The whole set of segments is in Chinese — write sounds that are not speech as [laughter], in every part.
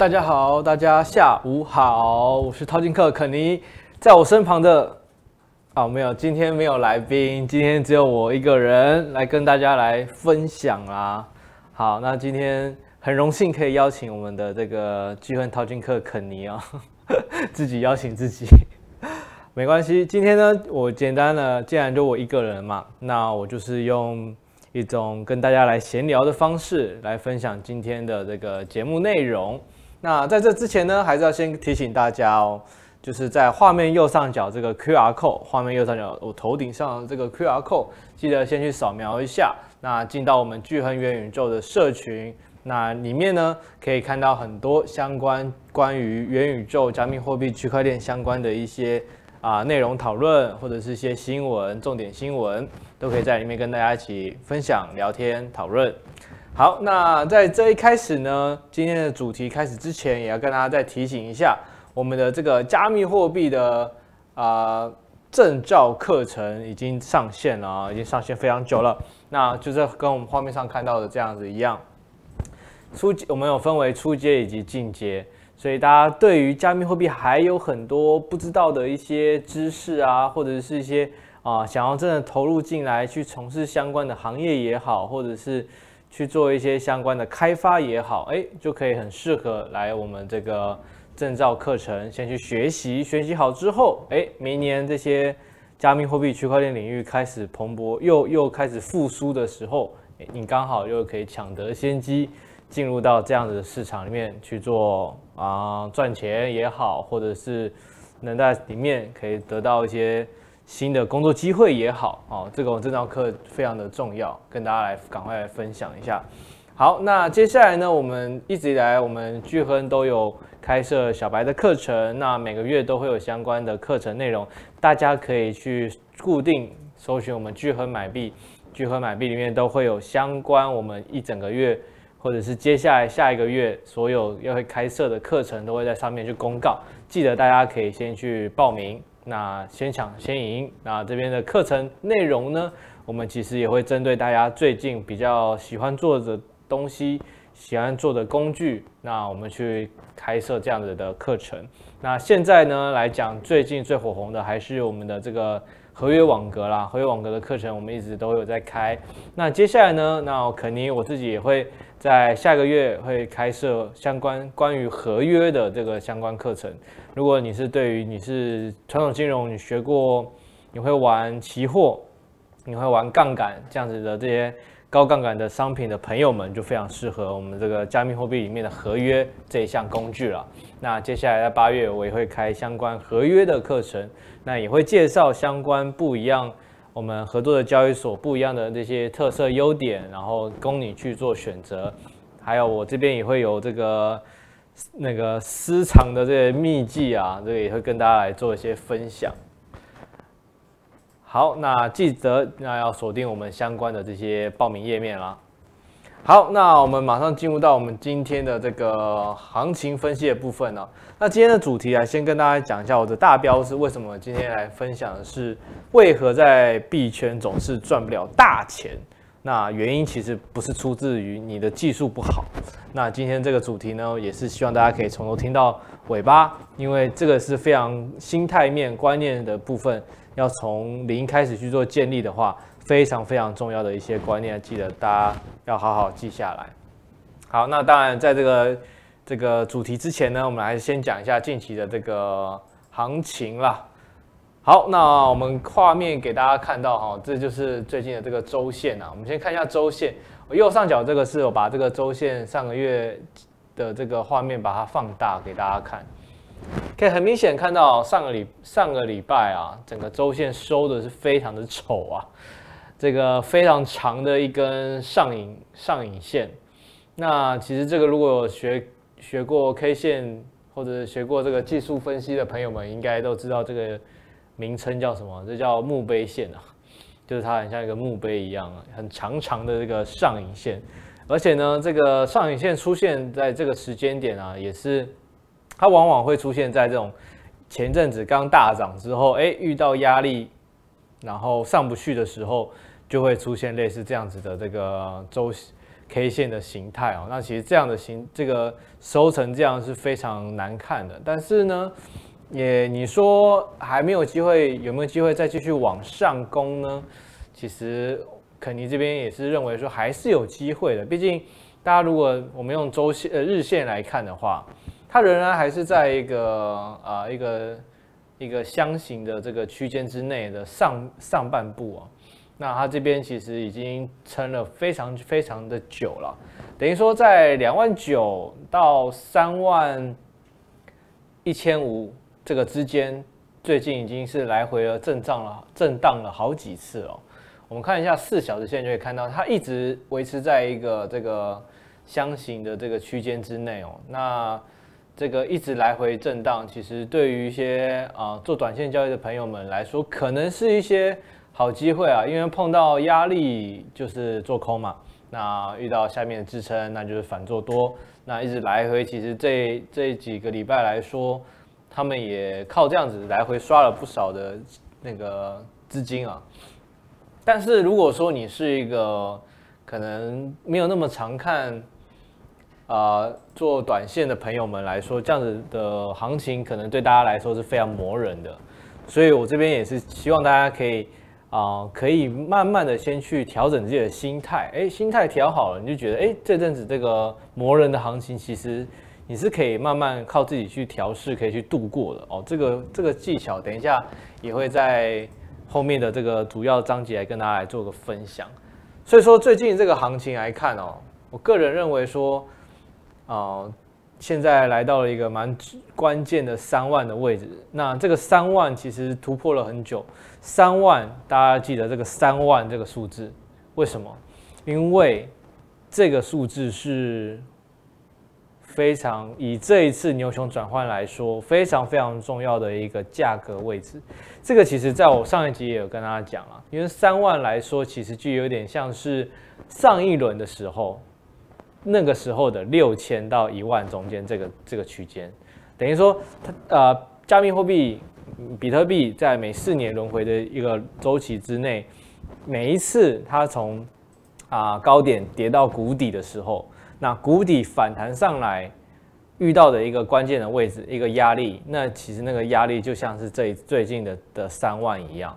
大家好，大家下午好，我是淘金客肯尼，在我身旁的哦，没有，今天没有来宾，今天只有我一个人来跟大家来分享啦。好，那今天很荣幸可以邀请我们的这个巨亨淘金客肯尼啊，[laughs] 自己邀请自己，没关系。今天呢，我简单的，既然就我一个人嘛，那我就是用。一种跟大家来闲聊的方式来分享今天的这个节目内容。那在这之前呢，还是要先提醒大家哦，就是在画面右上角这个 QR 码画面右上角我头顶上的这个 QR 码记得先去扫描一下。那进到我们聚恒元宇宙的社群，那里面呢可以看到很多相关关于元宇宙、加密货币、区块链相关的一些。啊，内容讨论或者是一些新闻、重点新闻，都可以在里面跟大家一起分享、聊天、讨论。好，那在这一开始呢，今天的主题开始之前，也要跟大家再提醒一下，我们的这个加密货币的啊证照课程已经上线了，已经上线非常久了。那就是跟我们画面上看到的这样子一样，初阶我们有分为初阶以及进阶。所以大家对于加密货币还有很多不知道的一些知识啊，或者是一些啊想要真的投入进来去从事相关的行业也好，或者是去做一些相关的开发也好，哎，就可以很适合来我们这个证照课程先去学习。学习好之后，哎，明年这些加密货币、区块链领域开始蓬勃，又又开始复苏的时候，哎，你刚好又可以抢得先机。进入到这样子的市场里面去做啊赚钱也好，或者是能在里面可以得到一些新的工作机会也好，哦，这个我这堂课非常的重要，跟大家来赶快来分享一下。好，那接下来呢，我们一直以来我们聚亨都有开设小白的课程，那每个月都会有相关的课程内容，大家可以去固定搜寻我们聚亨买币，聚亨买币里面都会有相关我们一整个月。或者是接下来下一个月所有要会开设的课程都会在上面去公告，记得大家可以先去报名，那先抢先赢。那这边的课程内容呢，我们其实也会针对大家最近比较喜欢做的东西、喜欢做的工具，那我们去开设这样子的课程。那现在呢来讲，最近最火红的还是我们的这个。合约网格啦，合约网格的课程我们一直都有在开。那接下来呢，那肯尼我自己也会在下个月会开设相关关于合约的这个相关课程。如果你是对于你是传统金融，你学过，你会玩期货，你会玩杠杆这样子的这些。高杠杆的商品的朋友们就非常适合我们这个加密货币里面的合约这一项工具了。那接下来在八月我也会开相关合约的课程，那也会介绍相关不一样我们合作的交易所不一样的这些特色优点，然后供你去做选择。还有我这边也会有这个那个私藏的这些秘技啊，这个也会跟大家来做一些分享。好，那记得那要锁定我们相关的这些报名页面啦。好，那我们马上进入到我们今天的这个行情分析的部分呢。那今天的主题啊，先跟大家讲一下我的大标是为什么今天来分享的是为何在币圈总是赚不了大钱。那原因其实不是出自于你的技术不好。那今天这个主题呢，也是希望大家可以从头听到尾巴，因为这个是非常心态面观念的部分。要从零开始去做建立的话，非常非常重要的一些观念，记得大家要好好记下来。好，那当然在这个这个主题之前呢，我们还是先讲一下近期的这个行情啦。好，那我们画面给大家看到哈，这就是最近的这个周线啊。我们先看一下周线，右上角这个是我把这个周线上个月的这个画面把它放大给大家看。可以很明显看到上个礼上个礼拜啊，整个周线收的是非常的丑啊，这个非常长的一根上影上影线。那其实这个如果学学过 K 线或者学过这个技术分析的朋友们，应该都知道这个名称叫什么？这叫墓碑线啊，就是它很像一个墓碑一样啊，很长长的这个上影线。而且呢，这个上影线出现在这个时间点啊，也是。它往往会出现在这种前阵子刚大涨之后，哎，遇到压力，然后上不去的时候，就会出现类似这样子的这个周 K 线的形态哦。那其实这样的形，这个收成这样是非常难看的。但是呢，也你说还没有机会，有没有机会再继续往上攻呢？其实肯尼这边也是认为说还是有机会的。毕竟大家如果我们用周线呃日线来看的话，它仍然还是在一个啊、一个一个箱型的这个区间之内的上上半部啊。那它这边其实已经撑了非常非常的久了，等于说在两万九到三万一千五。这个之间最近已经是来回了震荡了，震荡了好几次哦。我们看一下四小时线就可以看到，它一直维持在一个这个箱型的这个区间之内哦。那这个一直来回震荡，其实对于一些啊、呃、做短线交易的朋友们来说，可能是一些好机会啊，因为碰到压力就是做空嘛，那遇到下面的支撑，那就是反做多。那一直来回，其实这这几个礼拜来说。他们也靠这样子来回刷了不少的那个资金啊，但是如果说你是一个可能没有那么常看啊、做短线的朋友们来说，这样子的行情可能对大家来说是非常磨人的，所以我这边也是希望大家可以啊、可以慢慢的先去调整自己的心态，哎，心态调好了，你就觉得哎这阵子这个磨人的行情其实。你是可以慢慢靠自己去调试，可以去度过的哦。这个这个技巧，等一下也会在后面的这个主要章节来跟大家来做个分享。所以说，最近这个行情来看哦，我个人认为说，啊、呃，现在来到了一个蛮关键的三万的位置。那这个三万其实突破了很久，三万大家记得这个三万这个数字，为什么？因为这个数字是。非常以这一次牛熊转换来说，非常非常重要的一个价格位置。这个其实在我上一集也有跟大家讲了，因为三万来说，其实就有点像是上一轮的时候，那个时候的六千到一万中间这个这个区间，等于说它呃，加密货币比特币在每四年轮回的一个周期之内，每一次它从啊高点跌到谷底的时候。那谷底反弹上来遇到的一个关键的位置，一个压力，那其实那个压力就像是这最近的的三万一样，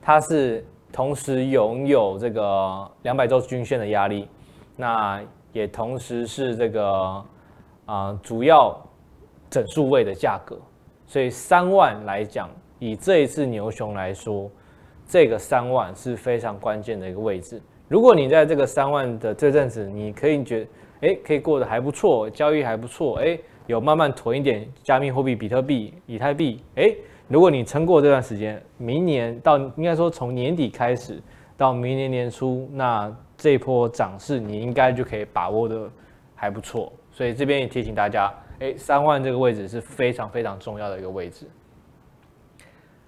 它是同时拥有这个两百周均线的压力，那也同时是这个啊、主要整数位的价格，所以三万来讲，以这一次牛熊来说，这个三万是非常关键的一个位置。如果你在这个三万的这阵子，你可以觉哎，可以过得还不错，交易还不错，哎，有慢慢囤一点加密货币，比特币、以太币，哎，如果你撑过这段时间，明年到应该说从年底开始到明年年初，那这一波涨势你应该就可以把握的还不错，所以这边也提醒大家，哎，三万这个位置是非常非常重要的一个位置。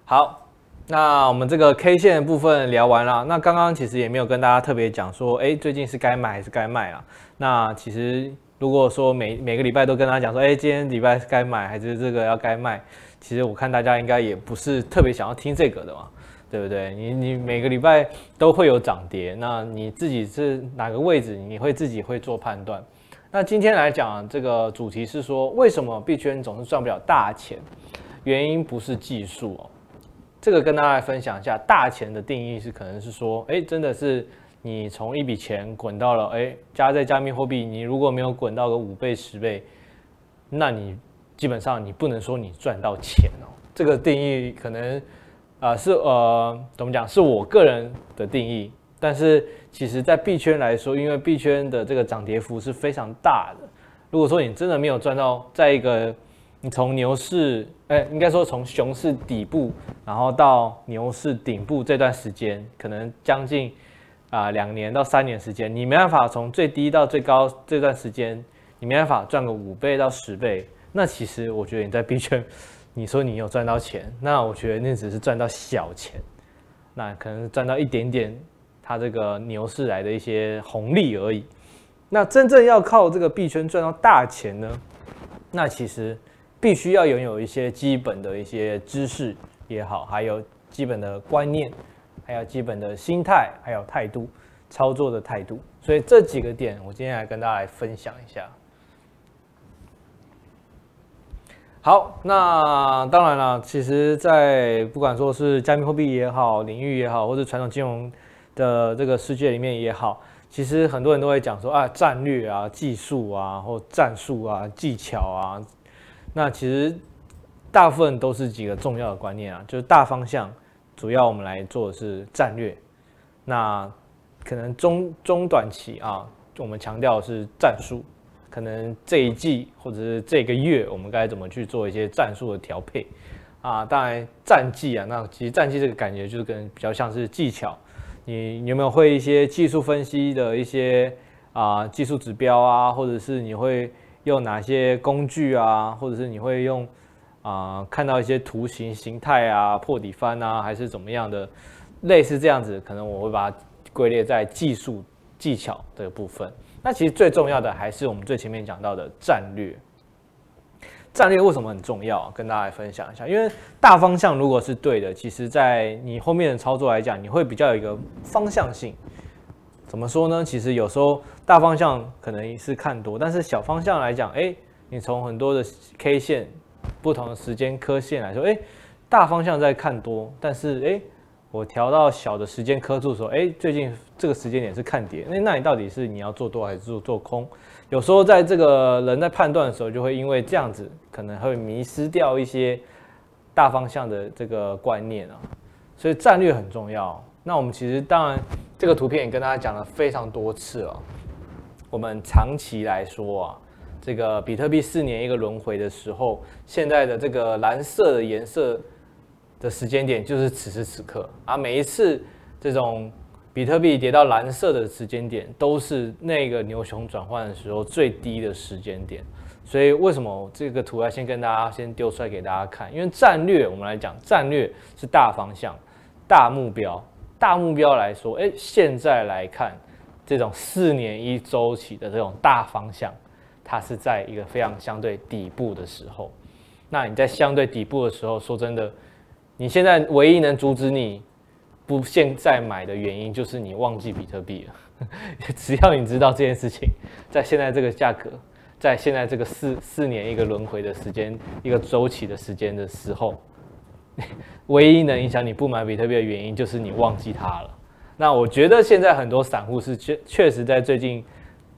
好。那我们这个 K 线的部分聊完了，那刚刚其实也没有跟大家特别讲说，哎，最近是该买还是该卖啊？那其实如果说每每个礼拜都跟大家讲说，哎，今天礼拜该买还是这个要该卖？其实我看大家应该也不是特别想要听这个的嘛，对不对？你你每个礼拜都会有涨跌，那你自己是哪个位置，你会自己会做判断。那今天来讲这个主题是说，为什么币圈总是赚不了大钱？原因不是技术哦。这个跟大家分享一下，大钱的定义是可能是说，哎，真的是你从一笔钱滚到了，哎，加在加密货币，你如果没有滚到个五倍十倍，那你基本上你不能说你赚到钱哦。这个定义可能啊、是呃怎么讲，是我个人的定义，但是其实在币圈来说，因为币圈的这个涨跌幅是非常大的，如果说你真的没有赚到，在一个你从牛市，哎，应该说从熊市底部，然后到牛市顶部这段时间，可能将近啊两年到三年时间，你没办法从最低到最高这段时间，你没办法赚个五倍到十倍。那其实我觉得你在币圈，你说你有赚到钱，那我觉得那只是赚到小钱，那可能赚到一点点它这个牛市来的一些红利而已。那真正要靠这个币圈赚到大钱呢？那其实。必须要拥有一些基本的一些知识也好，还有基本的观念，还有基本的心态，还有态度，操作的态度。所以这几个点，我今天来跟大家来分享一下。好，那当然了，其实，在不管说是加密货币也好，领域也好，或者传统金融的这个世界里面也好，其实很多人都会讲说啊，战略啊、技术啊，或战术啊、技巧啊。那其实大部分都是几个重要的观念啊，就是大方向，主要我们来做的是战略。那可能中中短期啊，我们强调的是战术。可能这一季或者是这个月，我们该怎么去做一些战术的调配啊？当然战绩啊，那其实战绩这个感觉就是跟比较像是技巧。你，你有没有会一些技术分析的一些啊技术指标啊，或者是你会用哪些工具啊，或者是你会用啊看到一些图形形态啊破底翻啊，还是怎么样的类似这样子？可能我会把它归列在技术技巧的部分。那其实最重要的还是我们最前面讲到的战略。战略为什么很重要？跟大家分享一下。因为大方向如果是对的，其实在你后面的操作来讲，你会比较有一个方向性。怎么说呢？其实有时候大方向可能是看多，但是小方向来讲，哎，你从很多的 K 线、不同的时间刻线来说，哎，大方向在看多，但是哎。我调到小的时间刻度的时候，哎，最近这个时间点是看跌，那那你到底是你要做多还是做做空？有时候在这个人在判断的时候，就会因为这样子，可能会迷失掉一些大方向的这个观念啊。所以战略很重要。那我们其实当然这个图片也跟大家讲了非常多次了。我们长期来说啊，这个比特币四年一个轮回的时候，现在的这个蓝色的颜色。的时间点就是此时此刻啊！每一次这种比特币跌到蓝色的时间点，都是那个牛熊转换的时候最低的时间点。所以为什么这个图要先跟大家先丢出来给大家看？因为战略，我们来讲战略是大方向、大目标、大目标来说，哎，现在来看这种四年一周期的这种大方向，它是在一个非常相对底部的时候。那你在相对底部的时候，说真的。你现在唯一能阻止你不现在买的原因，就是你忘记比特币了。[laughs] 只要你知道这件事情，在现在这个价格，在现在这个四四年一个轮回的时间，一个周期的时间的时候，[laughs] 唯一能影响你不买比特币的原因，就是你忘记它了。那我觉得现在很多散户是确确实在最近，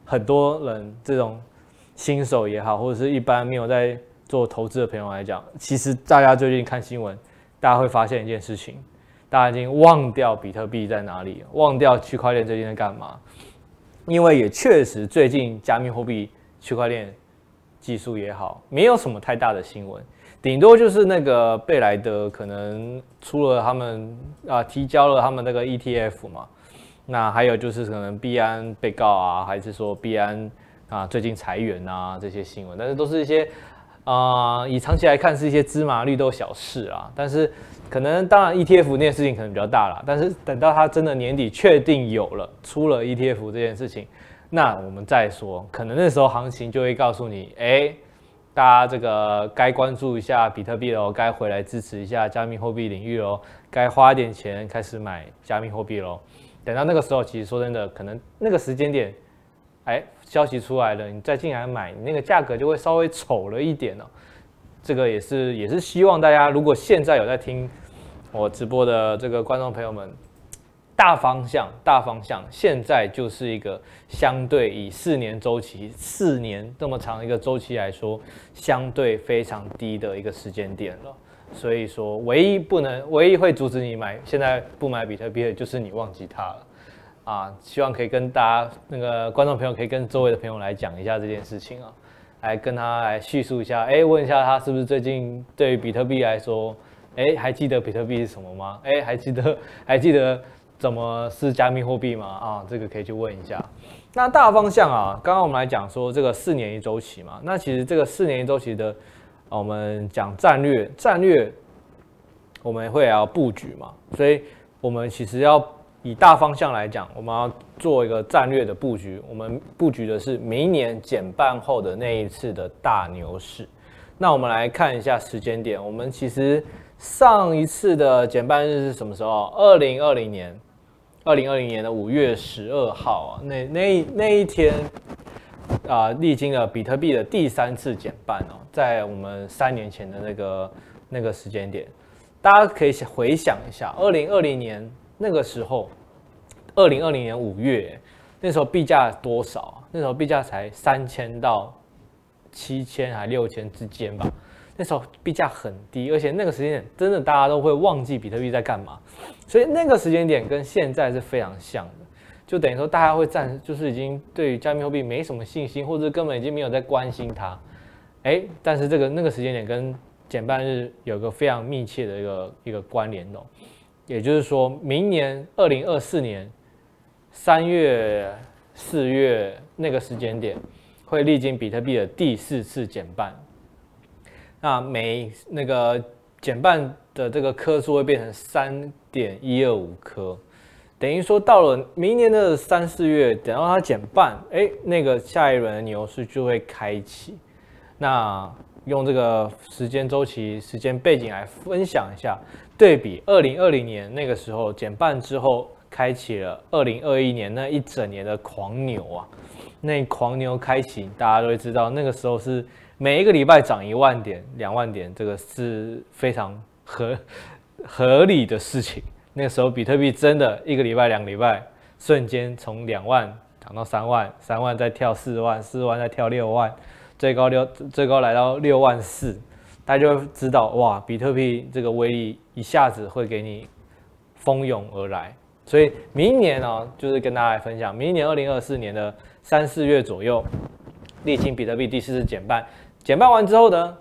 很多人这种新手也好，或者是一般没有在做投资的朋友来讲，其实大家最近看新闻。大家会发现一件事情，大家已经忘掉比特币在哪里，忘掉区块链最近在干嘛。因为也确实最近加密货币、区块链技术也好，没有什么太大的新闻，顶多就是那个贝莱德可能出了他们啊提交了他们那个 ETF 嘛，那还有就是可能币安被告啊，还是说币安啊最近裁员啊这些新闻，但是都是一些。啊、以长期来看是一些芝麻绿豆小事啊，但是可能当然 ETF 那件事情可能比较大啦，但是等到它真的年底确定有了出了 ETF 这件事情，那我们再说，可能那时候行情就会告诉你，哎，大家这个该关注一下比特币喽，该回来支持一下加密货币领域喽，该花点钱开始买加密货币喽。等到那个时候，其实说真的，可能那个时间点。哎，消息出来了，你再进来买，你那个价格就会稍微丑了一点哦。这个也是也是希望大家，如果现在有在听我直播的这个观众朋友们，大方向大方向，现在就是一个相对以四年周期，四年这么长一个周期来说，相对非常低的一个时间点了。所以说，唯一不能，唯一会阻止你买，现在不买比特币的就是你忘记它了。啊，希望可以跟大家那个观众朋友，可以跟周围的朋友来讲一下这件事情啊，来跟他来叙述一下，哎，问一下他是不是最近对于比特币来说，哎，还记得比特币是什么吗？哎，还记得 [laughs] 还记得怎么是加密货币吗？啊，这个可以去问一下。那大方向啊，刚刚我们来讲说这个四年一周期嘛，那其实这个四年一周期的，我们讲战略，战略我们会要布局嘛，所以我们其实要。以大方向来讲，我们要做一个战略的布局。我们布局的是明年减半后的那一次的大牛市。那我们来看一下时间点。我们其实上一次的减半日是什么时候？二零二零年，二零二零年的五月十二号啊，那那那一天啊，历经了比特币的第三次减半哦，在我们三年前的那个那个时间点，大家可以回想一下，二零二零年那个时候，二零二零年五月那时候币价多少？那时候币价才三千到七千还六千之间吧。那时候币价很低，而且那个时间点真的大家都会忘记比特币在干嘛，所以那个时间点跟现在是非常像的，就等于说大家会暂时就是已经对于加密货币没什么信心，或者根本已经没有在关心它，哎，但是这个那个时间点跟减半日有个非常密切的一个一个关联哦，也就是说明年二零二四年三月四月那个时间点会历经比特币的第四次减半。那每那个减半的这个颗数会变成三点一二五颗，等于说到了明年的三四月，等到它减半，哎，那个下一轮的牛市就会开启。那用这个时间周期、时间背景来分享一下，对比二零二零年那个时候减半之后，开启了二零二一年那一整年的狂牛啊，那狂牛开启，大家都会知道那个时候是。每一个礼拜涨一万点、两万点，这个是非常合合理的事情。那个时候，比特币真的一个礼拜、两个礼拜，瞬间从两万涨到三万，三万再跳四万，四万再跳六万，最高六最高来到六万四，大家就会知道哇，比特币这个威力一下子会给你蜂拥而来。所以明年呢、就是跟大家来分享，明年二零二四年的三四月左右，历经比特币第四次减半。减半完之后呢，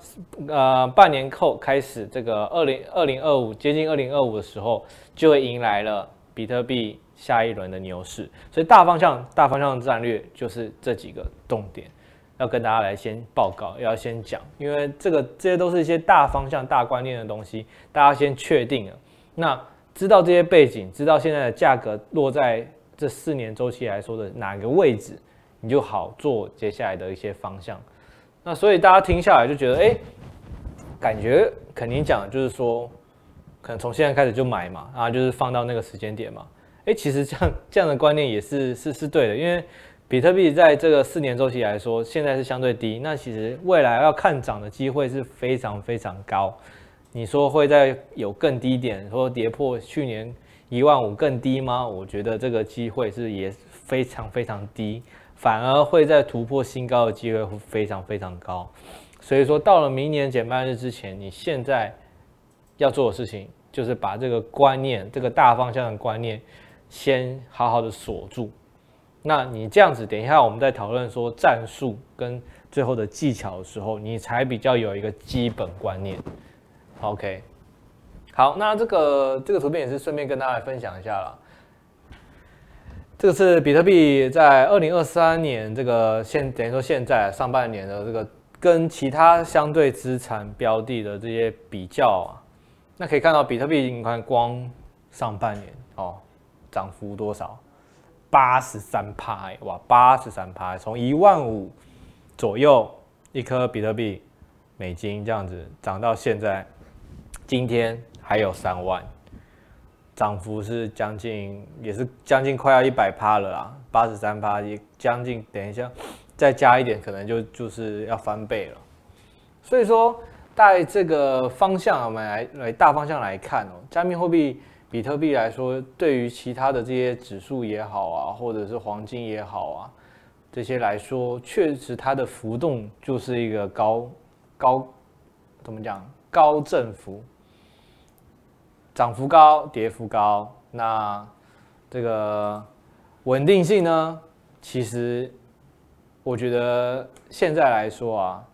呃，半年后开始，这个二零二零二五接近二零二五的时候，就会迎来了比特币下一轮的牛市。所以大方向、大方向的战略就是这几个重点，要跟大家来先报告，要先讲，因为这个这些都是一些大方向、大观念的东西，大家先确定了。那知道这些背景，知道现在的价格落在这四年周期来说的哪个位置，你就好做接下来的一些方向。那所以大家听下来就觉得，哎、感觉肯定讲就是说，可能从现在开始就买嘛，啊，就是放到那个时间点嘛。哎、其实这样这样的观念也是是是对的，因为比特币在这个四年周期来说，现在是相对低，那其实未来要看涨的机会是非常非常高。你说会在有更低点，说跌破去年一万五更低吗？我觉得这个机会是也非常非常低。反而会在突破新高的机会会非常非常高，所以说到了明年减半日之前，你现在要做的事情就是把这个观念、这个大方向的观念先好好的锁住。那你这样子，等一下我们在讨论说战术跟最后的技巧的时候，你才比较有一个基本观念。OK，好，那这个这个图片也是顺便跟大家分享一下啦。这个是比特币在二零二三年这个现等于说现在上半年的这个跟其他相对资产标的的这些比较啊，那可以看到比特币你看光上半年哦涨幅多少？八十三趴哇，八十三趴，从一万五左右一颗比特币美金这样子涨到现在，今天还有三万。涨幅是将近，也是将近快要一百趴了啦，八十三趴也将近，等一下再加一点，可能就就是要翻倍了。所以说，在这个方向，我们来来大方向来看哦，加密货币比特币来说，对于其他的这些指数也好啊，或者是黄金也好啊，这些来说，确实它的浮动就是一个高高，怎么讲，高振幅。涨幅高，跌幅高，那这个稳定性呢？其实我觉得现在来说啊，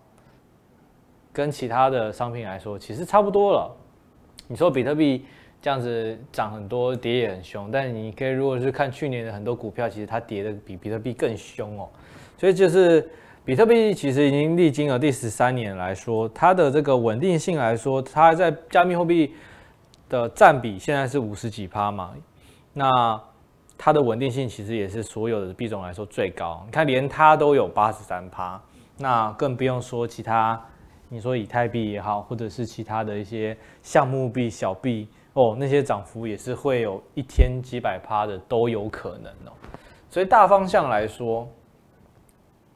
跟其他的商品来说，其实差不多了。你说比特币这样子涨很多，跌也很凶，但你可以如果是看去年的很多股票，其实它跌的比比特币更凶哦。所以就是比特币其实已经历经了第十三年来说，它的这个稳定性来说，它在加密货币。的占比现在是五十几趴嘛，那它的稳定性其实也是所有的币种来说最高。你看，连它都有八十三趴，那更不用说其他，你说以太币也好，或者是其他的一些项目币、小币哦，那些涨幅也是会有一天几百趴的都有可能哦。所以大方向来说，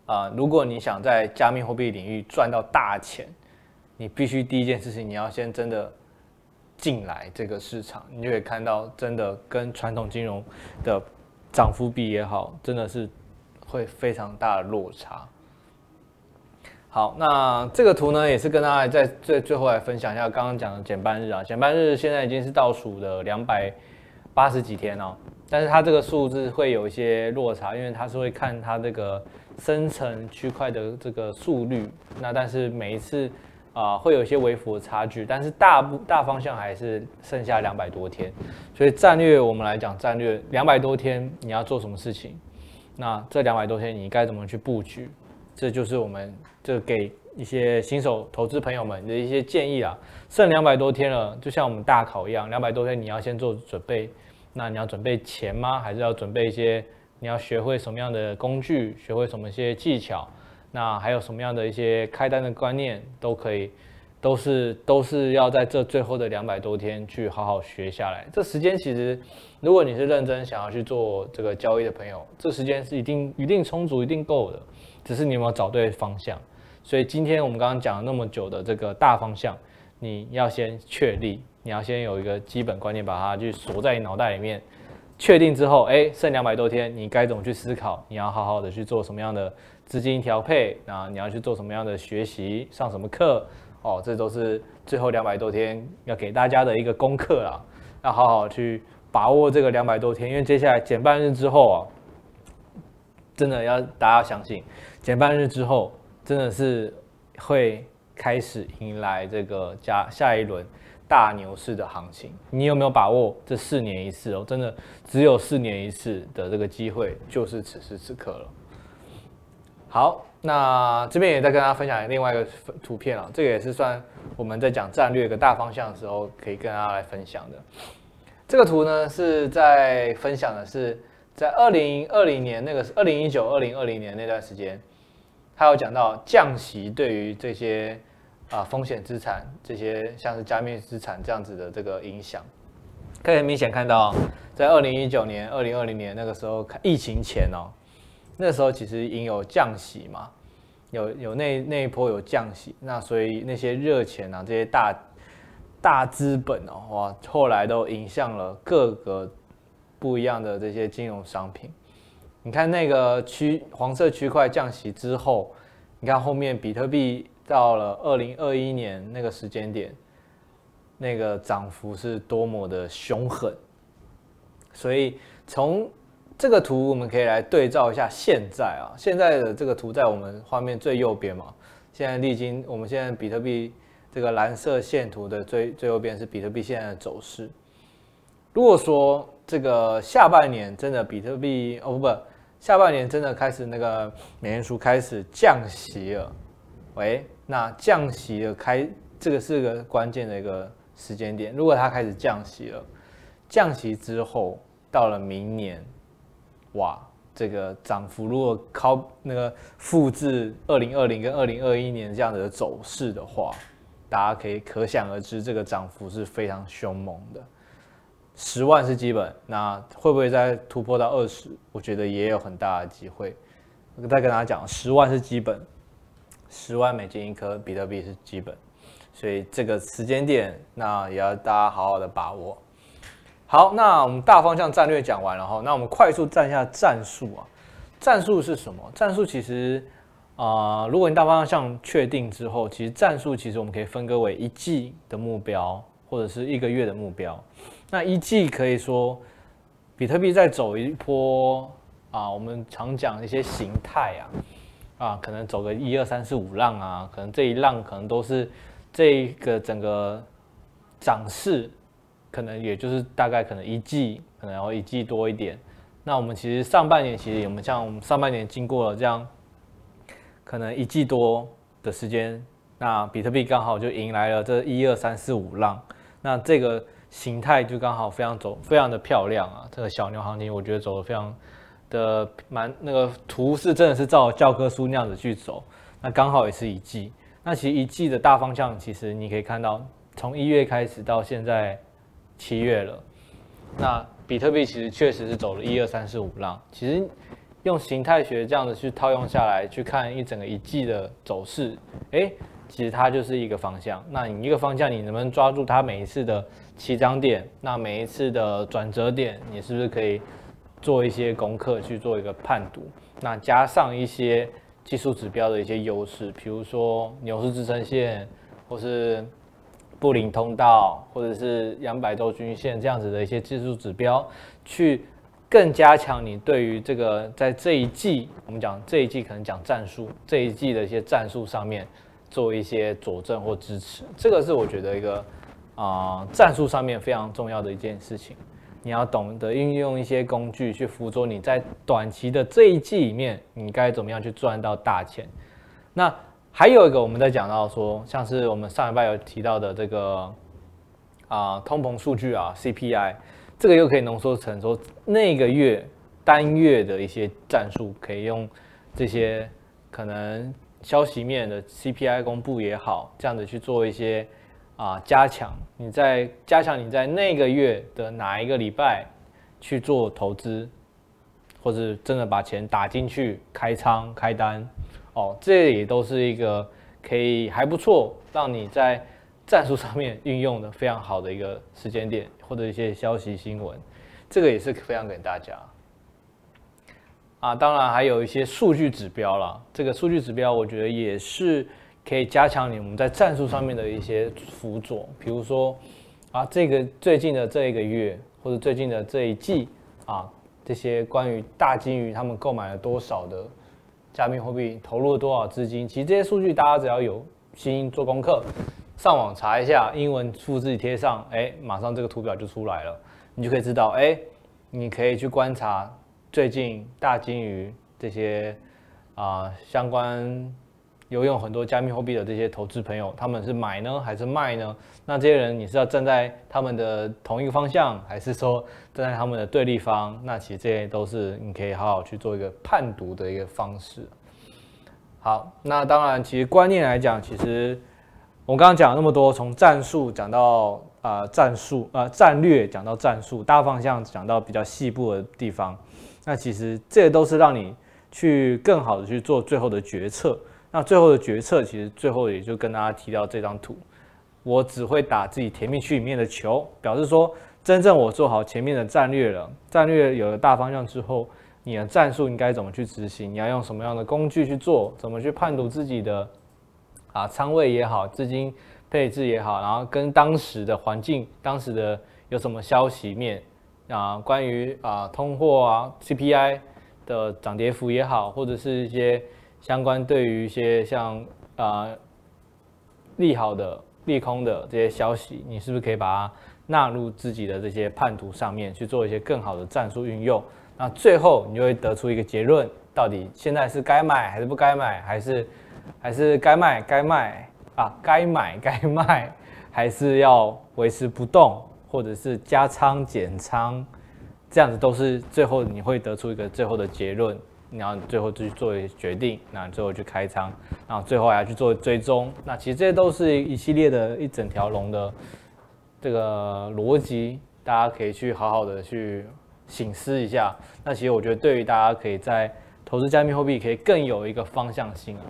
啊、如果你想在加密货币领域赚到大钱，你必须第一件事情，你要先真的进来这个市场，你就可以看到真的跟传统金融的涨幅比也好，真的是会非常大的落差。好，那这个图呢，也是跟大家在最最后来分享一下刚刚讲的减半日啊，减半日现在已经是倒数的两百八十几天哦，但是它这个数字会有一些落差，因为它是会看它这个生成区块的这个速率，那但是每一次。啊、会有一些微幅的差距，但是大部大方向还是剩下两百多天，所以战略我们来讲，战略两百多天你要做什么事情？那这两百多天你该怎么去布局？这就是我们这给一些新手投资朋友们的一些建议啊。剩两百多天了，就像我们大考一样，两百多天你要先做准备。那你要准备钱吗？还是要准备一些？你要学会什么样的工具？学会什么一些技巧？那还有什么样的一些开单的观念都可以，都是都是要在这最后的两百多天去好好学下来。这时间其实，如果你是认真想要去做这个交易的朋友，这时间是一定一定充足、一定够的。只是你有没有找对方向？所以今天我们刚刚讲了那么久的这个大方向，你要先确立，你要先有一个基本观念，把它去锁在你脑袋里面。确定之后，哎，剩两百多天，你该怎么去思考？你要好好的去做什么样的资金调配？那你要去做什么样的学习？上什么课？哦，这都是最后两百多天要给大家的一个功课啊。要好好去把握这个两百多天，因为接下来减半日之后啊，真的要大家要相信，减半日之后真的是会开始迎来这个加下一轮。大牛市的行情，你有没有把握？这四年一次哦，真的只有四年一次的这个机会，就是此时此刻了。好，那这边也再跟大家分享另外一个图片啊，这个也是算我们在讲战略一个大方向的时候，可以跟大家来分享的。这个图呢是在分享的是在二零二零年那个二零一九二零二零年那段时间，他有讲到降息对于这些。啊，风险资产这些像是加密资产这样子的这个影响，可以很明显看到，在二零一九年、二零二零年那个时候看，疫情前哦，那时候其实已经有降息嘛，有有那那一波有降息，那所以那些热钱啊，这些大大资本哦，哇，后来都影响了各个不一样的这些金融商品。你看那个区黄色区块降息之后，你看后面比特币。到了二零二一年那个时间点，那个涨幅是多么的凶狠，所以从这个图我们可以来对照一下现在啊，现在的这个图在我们画面最右边嘛，现在历经我们现在比特币这个蓝色线图的最最右边是比特币现在的走势。如果说这个下半年真的比特币哦不，下半年真的开始那个美联储开始降息了，喂。那降息的开，这个是个关键的一个时间点。如果它开始降息了，降息之后到了明年，哇，这个涨幅如果靠那个复制二零二零跟二零二一年这样子的走势的话，大家可以可想而知，这个涨幅是非常凶猛的。十万是基本，那会不会再突破到二十？我觉得也有很大的机会。我再跟大家讲，十万是基本。十万美金一颗比特币是基本，所以这个时间点，那也要大家好好的把握。好，那我们大方向战略讲完了哈，那我们快速站一下战术啊。战术是什么？战术其实啊、如果你大方向确定之后，其实战术其实我们可以分割为一季的目标，或者是一个月的目标。那一季可以说，比特币在走一波啊，我们常讲一些形态啊。啊，可能走个一二三四五浪啊，可能这一浪可能都是这个整个涨势，可能也就是大概可能一季，可能要一季多一点。那我们其实上半年其实我们像我们上半年经过了这样，可能一季多的时间，那比特币刚好就迎来了这一二三四五浪，那这个形态就刚好非常走非常的漂亮啊，这个小牛行情我觉得走得非常。的蛮那个图是真的是照教科书那样子去走，那刚好也是一季。那其实一季的大方向，其实你可以看到，从一月开始到现在七月了。那比特币其实确实是走了一二三四五浪，其实用形态学这样的去套用下来，去看一整个一季的走势，诶，其实它就是一个方向。那你一个方向，你能不能抓住它每一次的起涨点？那每一次的转折点，你是不是可以做一些功课去做一个判读？那加上一些技术指标的一些优势，比如说牛市支撑线，或是布林通道，或者是两百周均线这样子的一些技术指标，去更加强你对于这个在这一季，我们讲这一季可能讲战术，这一季的一些战术上面做一些佐证或支持，这个是我觉得一个啊、战术上面非常重要的一件事情。你要懂得运用一些工具去辅佐你在短期的这一季里面，你该怎么样去赚到大钱。那还有一个，我们在讲到说，像是我们上礼拜有提到的这个啊、通膨数据啊，CPI，这个又可以浓缩成说那个月单月的一些战术，可以用这些可能消息面的 CPI 公布也好，这样子去做一些。啊，加强你在加强你在那个月的哪一个礼拜去做投资，或者真的把钱打进去开仓开单，哦，这也都是一个可以还不错，让你在战术上面运用的非常好的一个时间点，或者一些消息新闻，这个也是分享给大家。啊，当然还有一些数据指标啦，这个数据指标我觉得也是。可以加强你们在战术上面的一些辅佐，比如说啊，这个最近的这一个月或者最近的这一季啊，这些关于大鲸鱼他们购买了多少的加密货币，投入了多少资金，其实这些数据大家只要有心做功课，上网查一下，英文复制贴上，哎，马上这个图表就出来了，你就可以知道，哎，你可以去观察最近大鲸鱼这些啊相关。有用很多加密货币的这些投资朋友，他们是买呢还是卖呢？那这些人你是要站在他们的同一个方向，还是说站在他们的对立方？那其实这些都是你可以好好去做一个判读的一个方式。好，那当然，其实观念来讲，其实我刚刚讲了那么多，从战术讲到啊、战术啊、呃、战略，讲到战术，大方向讲到比较细部的地方，那其实这些都是让你去更好的去做最后的决策。那最后的决策，其实最后也就跟大家提到这张图，我只会打自己甜蜜区里面的球，表示说真正我做好前面的战略了，战略有了大方向之后，你的战术应该怎么去执行？你要用什么样的工具去做？怎么去判读自己的啊仓位也好，资金配置也好，然后跟当时的环境，当时的有什么消息面啊，关于啊通货啊 CPI 的涨跌幅也好，或者是一些。相关对于一些像啊、利好的、利空的这些消息，你是不是可以把它纳入自己的这些判图上面去做一些更好的战术运用？那最后你就会得出一个结论：到底现在是该买还是不该买？还是还是该卖该卖啊？该买 [laughs] 该卖？还是要维持不动，或者是加仓减仓？这样子都是最后你会得出一个最后的结论。然后最后去做决定，那最后去开仓，然后最后还要去做追踪。那其实这些都是一系列的一整条龙的这个逻辑，大家可以去好好的去省思一下。那其实我觉得对于大家可以在投资加密货币可以更有一个方向性啊，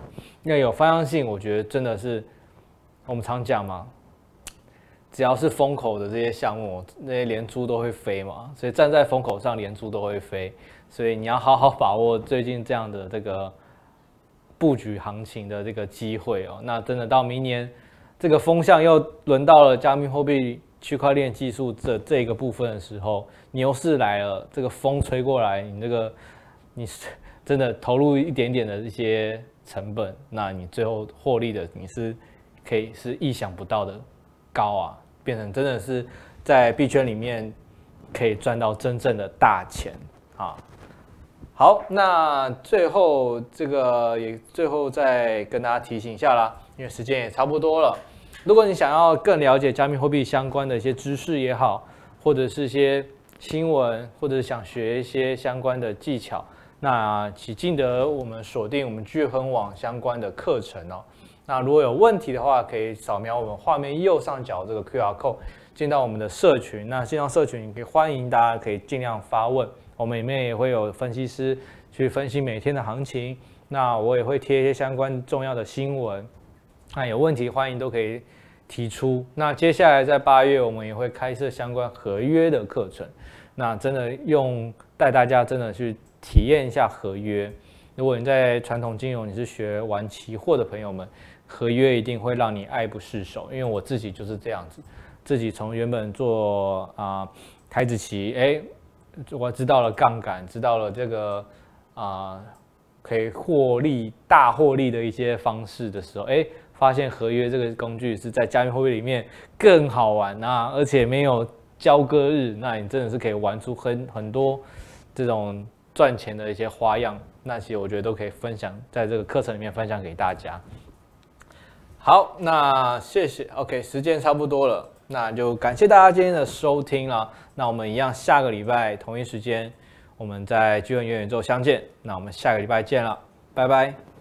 因为有方向性，我觉得真的是我们常讲嘛，只要是风口的这些项目，那些连猪都会飞嘛，所以站在风口上，连猪都会飞。所以你要好好把握最近这样的这个布局行情的这个机会哦。那真的到明年，这个风向又轮到了加密货币、区块链技术这这个部分的时候，牛市来了，这个风吹过来，你这个你真的投入一点点的一些成本，那你最后获利的你是可以是意想不到的高啊，变成真的是在币圈里面可以赚到真正的大钱啊。好，那最后这个也最后再跟大家提醒一下啦，因为时间也差不多了。如果你想要更了解加密货币相关的一些知识也好，或者是一些新闻，或者想学一些相关的技巧，那请记得我们锁定我们聚亨网相关的课程哦。那如果有问题的话，可以扫描我们画面右上角这个 QR code 进到我们的社群。那进到社群，可以欢迎大家可以尽量发问，我们里面也会有分析师去分析每天的行情。那我也会贴一些相关重要的新闻。那有问题欢迎都可以提出。那接下来在八月，我们也会开设相关合约的课程。那真的用带大家真的去体验一下合约。如果你在传统金融，你是学玩期货的朋友们，合约一定会让你爱不释手。因为我自己就是这样子，自己从原本做啊、台子棋，哎，我知道了杠杆，知道了这个啊、可以获利大获利的一些方式的时候，哎，发现合约这个工具是在加密货币里面更好玩啊，而且没有交割日，那你真的是可以玩出很很多这种赚钱的一些花样。那些我觉得都可以分享，在这个课程里面分享给大家。好，那谢谢。OK，时间差不多了，那就感谢大家今天的收听了。那我们一样，下个礼拜同一时间，我们在巨亨元宇宙相见。那我们下个礼拜见了，拜拜。